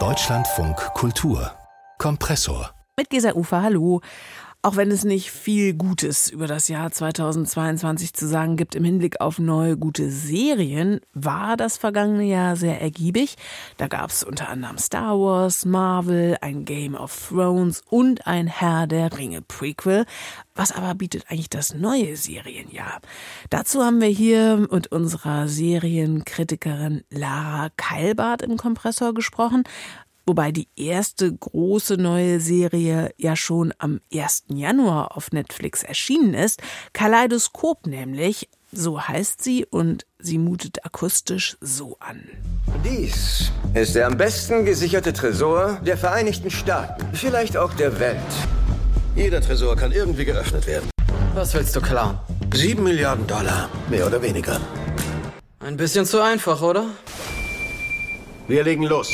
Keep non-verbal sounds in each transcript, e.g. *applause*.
Deutschlandfunk Kultur Kompressor mit Gesa Ufer, hallo. Auch wenn es nicht viel Gutes über das Jahr 2022 zu sagen gibt im Hinblick auf neue gute Serien, war das vergangene Jahr sehr ergiebig. Da gab es unter anderem Star Wars, Marvel, ein Game of Thrones und ein Herr der Ringe Prequel. Was aber bietet eigentlich das neue Serienjahr? Dazu haben wir hier mit unserer Serienkritikerin Lara Keilbart im Kompressor gesprochen. Wobei die erste große neue Serie ja schon am 1. Januar auf Netflix erschienen ist. Kaleidoskop nämlich, so heißt sie und sie mutet akustisch so an. Dies ist der am besten gesicherte Tresor der Vereinigten Staaten, vielleicht auch der Welt. Jeder Tresor kann irgendwie geöffnet werden. Was willst du klauen? Sieben Milliarden Dollar, mehr oder weniger. Ein bisschen zu einfach, oder? Wir legen los.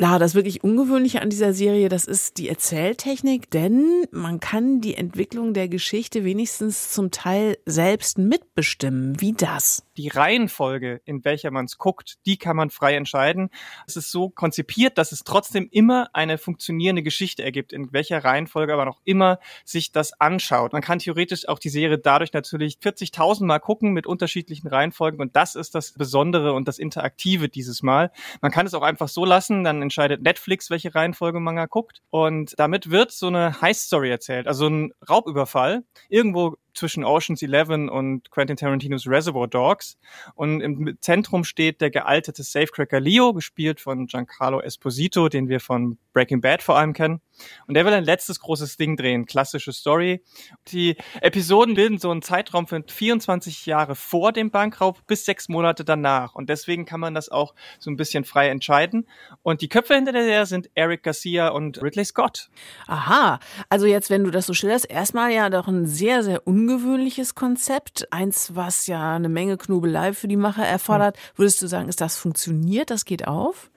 Lara, das wirklich Ungewöhnliche an dieser Serie, das ist die Erzähltechnik, denn man kann die Entwicklung der Geschichte wenigstens zum Teil selbst mitbestimmen. Wie das? Die Reihenfolge, in welcher man es guckt, die kann man frei entscheiden. Es ist so konzipiert, dass es trotzdem immer eine funktionierende Geschichte ergibt, in welcher Reihenfolge aber noch immer sich das anschaut. Man kann theoretisch auch die Serie dadurch natürlich 40.000 Mal gucken mit unterschiedlichen Reihenfolgen und das ist das Besondere und das Interaktive dieses Mal. Man kann es auch einfach so lassen, dann entscheidet Netflix, welche Reihenfolge Manga guckt. Und damit wird so eine Heist-Story erzählt, also ein Raubüberfall. Irgendwo zwischen Ocean's Eleven und Quentin Tarantinos Reservoir Dogs. Und im Zentrum steht der gealtete Safecracker Leo, gespielt von Giancarlo Esposito, den wir von Breaking Bad vor allem kennen. Und der will ein letztes großes Ding drehen, klassische Story. Die Episoden bilden so einen Zeitraum von 24 Jahre vor dem Bankraub bis sechs Monate danach. Und deswegen kann man das auch so ein bisschen frei entscheiden. Und die Köpfe hinter der sind Eric Garcia und Ridley Scott. Aha, also jetzt, wenn du das so schilderst, erstmal ja doch ein sehr, sehr ungewöhnliches Konzept. Eins, was ja eine Menge Knobelei für die Macher erfordert. Würdest du sagen, ist das funktioniert? Das geht auf?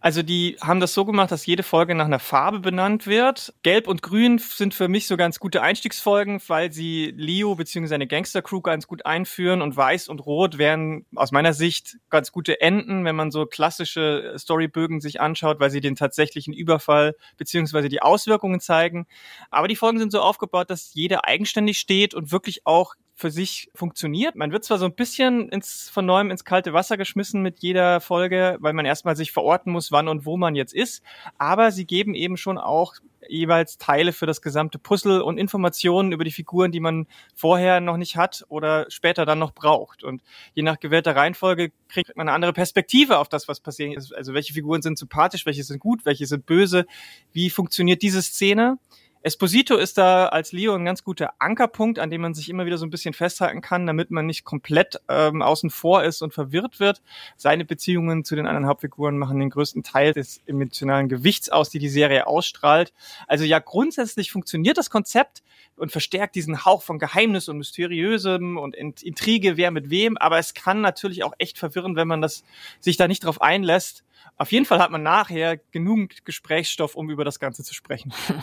Also die haben das so gemacht, dass jede Folge nach einer Farbe benannt wird. Gelb und Grün sind für mich so ganz gute Einstiegsfolgen, weil sie Leo bzw. seine Gangster-Crew ganz gut einführen und Weiß und Rot wären aus meiner Sicht ganz gute Enden, wenn man so klassische Storybögen sich anschaut, weil sie den tatsächlichen Überfall bzw. die Auswirkungen zeigen. Aber die Folgen sind so aufgebaut, dass jede eigenständig steht und wirklich auch für sich funktioniert. Man wird zwar so ein bisschen ins, von neuem ins kalte Wasser geschmissen mit jeder Folge, weil man erstmal sich verorten muss, wann und wo man jetzt ist, aber sie geben eben schon auch jeweils Teile für das gesamte Puzzle und Informationen über die Figuren, die man vorher noch nicht hat oder später dann noch braucht. Und je nach gewählter Reihenfolge kriegt man eine andere Perspektive auf das, was passiert ist. Also welche Figuren sind sympathisch, welche sind gut, welche sind böse, wie funktioniert diese Szene. Esposito ist da als Leo ein ganz guter Ankerpunkt, an dem man sich immer wieder so ein bisschen festhalten kann, damit man nicht komplett ähm, außen vor ist und verwirrt wird. Seine Beziehungen zu den anderen Hauptfiguren machen den größten Teil des emotionalen Gewichts aus, die die Serie ausstrahlt. Also ja, grundsätzlich funktioniert das Konzept und verstärkt diesen Hauch von Geheimnis und Mysteriösem und Intrige, wer mit wem. Aber es kann natürlich auch echt verwirren, wenn man das sich da nicht drauf einlässt auf jeden Fall hat man nachher genügend Gesprächsstoff, um über das Ganze zu sprechen. *laughs*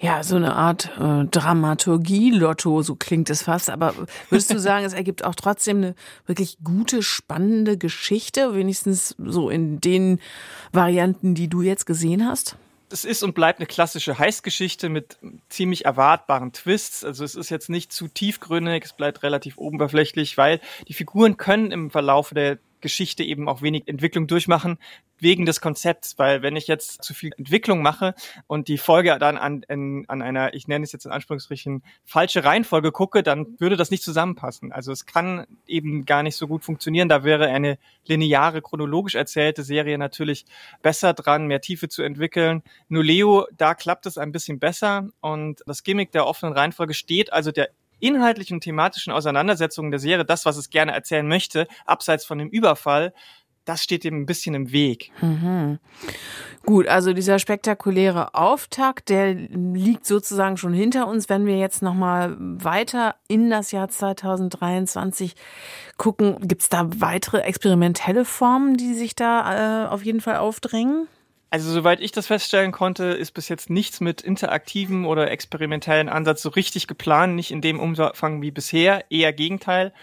Ja, so eine Art äh, Dramaturgie-Lotto, so klingt es fast. Aber würdest du sagen, es ergibt auch trotzdem eine wirklich gute, spannende Geschichte, wenigstens so in den Varianten, die du jetzt gesehen hast? Es ist und bleibt eine klassische Heißgeschichte mit ziemlich erwartbaren Twists. Also es ist jetzt nicht zu tiefgründig, es bleibt relativ oberflächlich, weil die Figuren können im Verlauf der Geschichte eben auch wenig Entwicklung durchmachen wegen des Konzepts, weil wenn ich jetzt zu viel Entwicklung mache und die Folge dann an, an, an einer, ich nenne es jetzt in Anführungsstrichen, falsche Reihenfolge gucke, dann würde das nicht zusammenpassen. Also es kann eben gar nicht so gut funktionieren. Da wäre eine lineare, chronologisch erzählte Serie natürlich besser dran, mehr Tiefe zu entwickeln. Nur Leo, da klappt es ein bisschen besser und das Gimmick der offenen Reihenfolge steht also der inhaltlichen und thematischen Auseinandersetzungen der Serie, das, was es gerne erzählen möchte, abseits von dem Überfall, das steht dem ein bisschen im Weg. Mhm. Gut, also dieser spektakuläre Auftakt, der liegt sozusagen schon hinter uns. Wenn wir jetzt nochmal weiter in das Jahr 2023 gucken, gibt es da weitere experimentelle Formen, die sich da äh, auf jeden Fall aufdrängen? Also soweit ich das feststellen konnte, ist bis jetzt nichts mit interaktivem oder experimentellen Ansatz so richtig geplant, nicht in dem Umfang wie bisher, eher Gegenteil.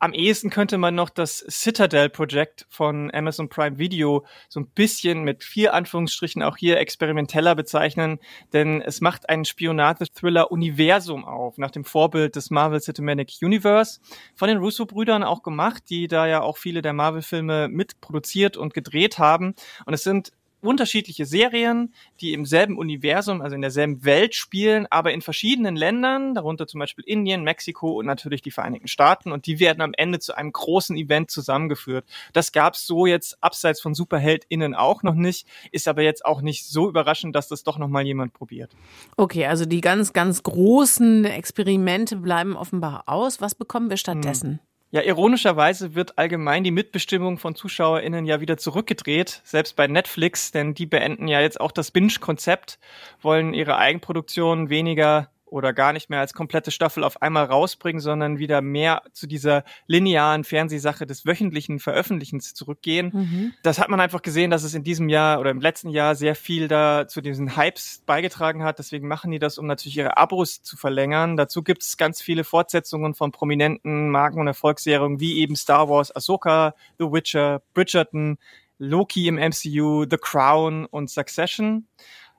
Am ehesten könnte man noch das Citadel-Projekt von Amazon Prime Video so ein bisschen mit vier Anführungsstrichen auch hier experimenteller bezeichnen, denn es macht einen Spionage-Thriller-Universum auf, nach dem Vorbild des Marvel Cinematic Universe, von den Russo-Brüdern auch gemacht, die da ja auch viele der Marvel-Filme mitproduziert und gedreht haben. Und es sind unterschiedliche Serien, die im selben Universum, also in derselben Welt spielen, aber in verschiedenen Ländern, darunter zum Beispiel Indien, Mexiko und natürlich die Vereinigten Staaten. Und die werden am Ende zu einem großen Event zusammengeführt. Das gab es so jetzt abseits von SuperheldInnen auch noch nicht, ist aber jetzt auch nicht so überraschend, dass das doch nochmal jemand probiert. Okay, also die ganz, ganz großen Experimente bleiben offenbar aus. Was bekommen wir stattdessen? Hm. Ja, ironischerweise wird allgemein die Mitbestimmung von ZuschauerInnen ja wieder zurückgedreht, selbst bei Netflix, denn die beenden ja jetzt auch das Binge-Konzept, wollen ihre Eigenproduktion weniger oder gar nicht mehr als komplette Staffel auf einmal rausbringen, sondern wieder mehr zu dieser linearen Fernsehsache des wöchentlichen Veröffentlichens zurückgehen. Mhm. Das hat man einfach gesehen, dass es in diesem Jahr oder im letzten Jahr sehr viel da zu diesen Hypes beigetragen hat. Deswegen machen die das, um natürlich ihre Abos zu verlängern. Dazu gibt es ganz viele Fortsetzungen von prominenten Marken und Erfolgsserien wie eben Star Wars, Ahsoka, The Witcher, Bridgerton, Loki im MCU, The Crown und Succession.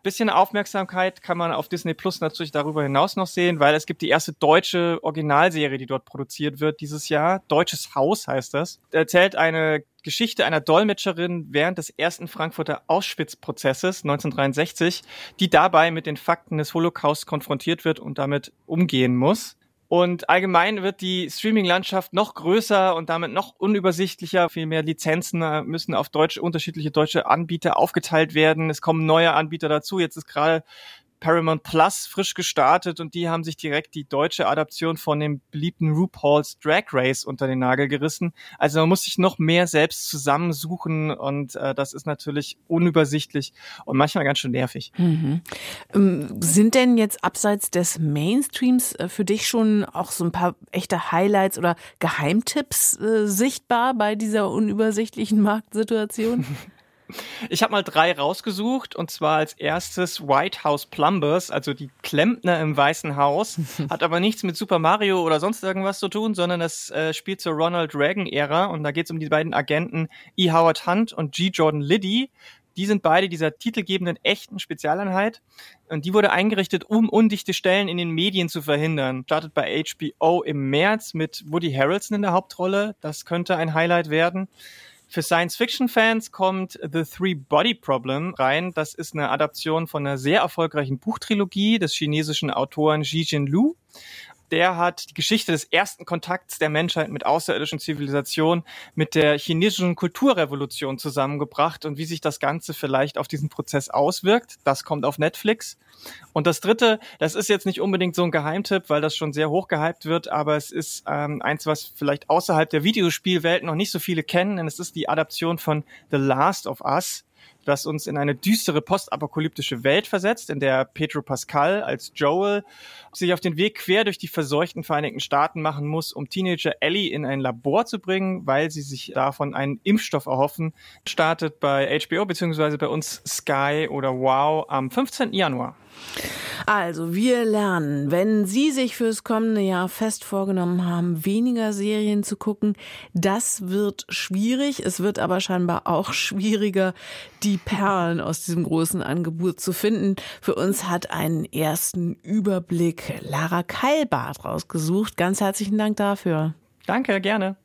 Bisschen Aufmerksamkeit kann man auf Disney Plus natürlich darüber hinaus noch sehen, weil es gibt die erste deutsche Originalserie, die dort produziert wird dieses Jahr. Deutsches Haus heißt das. Erzählt eine Geschichte einer Dolmetscherin während des ersten Frankfurter Auschwitz-Prozesses 1963, die dabei mit den Fakten des Holocaust konfrontiert wird und damit umgehen muss. Und allgemein wird die Streaming-Landschaft noch größer und damit noch unübersichtlicher. Viel mehr Lizenzen äh, müssen auf deutsche, unterschiedliche deutsche Anbieter aufgeteilt werden. Es kommen neue Anbieter dazu. Jetzt ist gerade Paramount Plus frisch gestartet und die haben sich direkt die deutsche Adaption von dem beliebten RuPaul's Drag Race unter den Nagel gerissen. Also man muss sich noch mehr selbst zusammensuchen und äh, das ist natürlich unübersichtlich und manchmal ganz schön nervig. Mhm. Ähm, sind denn jetzt abseits des Mainstreams äh, für dich schon auch so ein paar echte Highlights oder Geheimtipps äh, sichtbar bei dieser unübersichtlichen Marktsituation? *laughs* Ich habe mal drei rausgesucht und zwar als erstes White House Plumbers, also die Klempner im Weißen Haus. *laughs* Hat aber nichts mit Super Mario oder sonst irgendwas zu tun, sondern das äh, spielt zur Ronald Reagan-Ära und da geht es um die beiden Agenten E. Howard Hunt und G. Jordan Liddy. Die sind beide dieser titelgebenden echten Spezialeinheit und die wurde eingerichtet, um undichte Stellen in den Medien zu verhindern. Startet bei HBO im März mit Woody Harrelson in der Hauptrolle. Das könnte ein Highlight werden. Für Science-Fiction-Fans kommt The Three Body Problem rein. Das ist eine Adaption von einer sehr erfolgreichen Buchtrilogie des chinesischen Autoren Xi Jinlu der hat die Geschichte des ersten Kontakts der Menschheit mit außerirdischen Zivilisationen mit der chinesischen Kulturrevolution zusammengebracht und wie sich das Ganze vielleicht auf diesen Prozess auswirkt. Das kommt auf Netflix. Und das dritte, das ist jetzt nicht unbedingt so ein Geheimtipp, weil das schon sehr hoch gehypt wird, aber es ist ähm, eins, was vielleicht außerhalb der Videospielwelt noch nicht so viele kennen, denn es ist die Adaption von The Last of Us das uns in eine düstere postapokalyptische Welt versetzt, in der Pedro Pascal als Joel sich auf den Weg quer durch die verseuchten Vereinigten Staaten machen muss, um Teenager Ellie in ein Labor zu bringen, weil sie sich davon einen Impfstoff erhoffen. Startet bei HBO beziehungsweise bei uns Sky oder Wow am 15. Januar. Also, wir lernen, wenn Sie sich fürs kommende Jahr fest vorgenommen haben, weniger Serien zu gucken, das wird schwierig. Es wird aber scheinbar auch schwieriger, die Perlen aus diesem großen Angebot zu finden. Für uns hat einen ersten Überblick Lara Keilbart rausgesucht. Ganz herzlichen Dank dafür. Danke, gerne.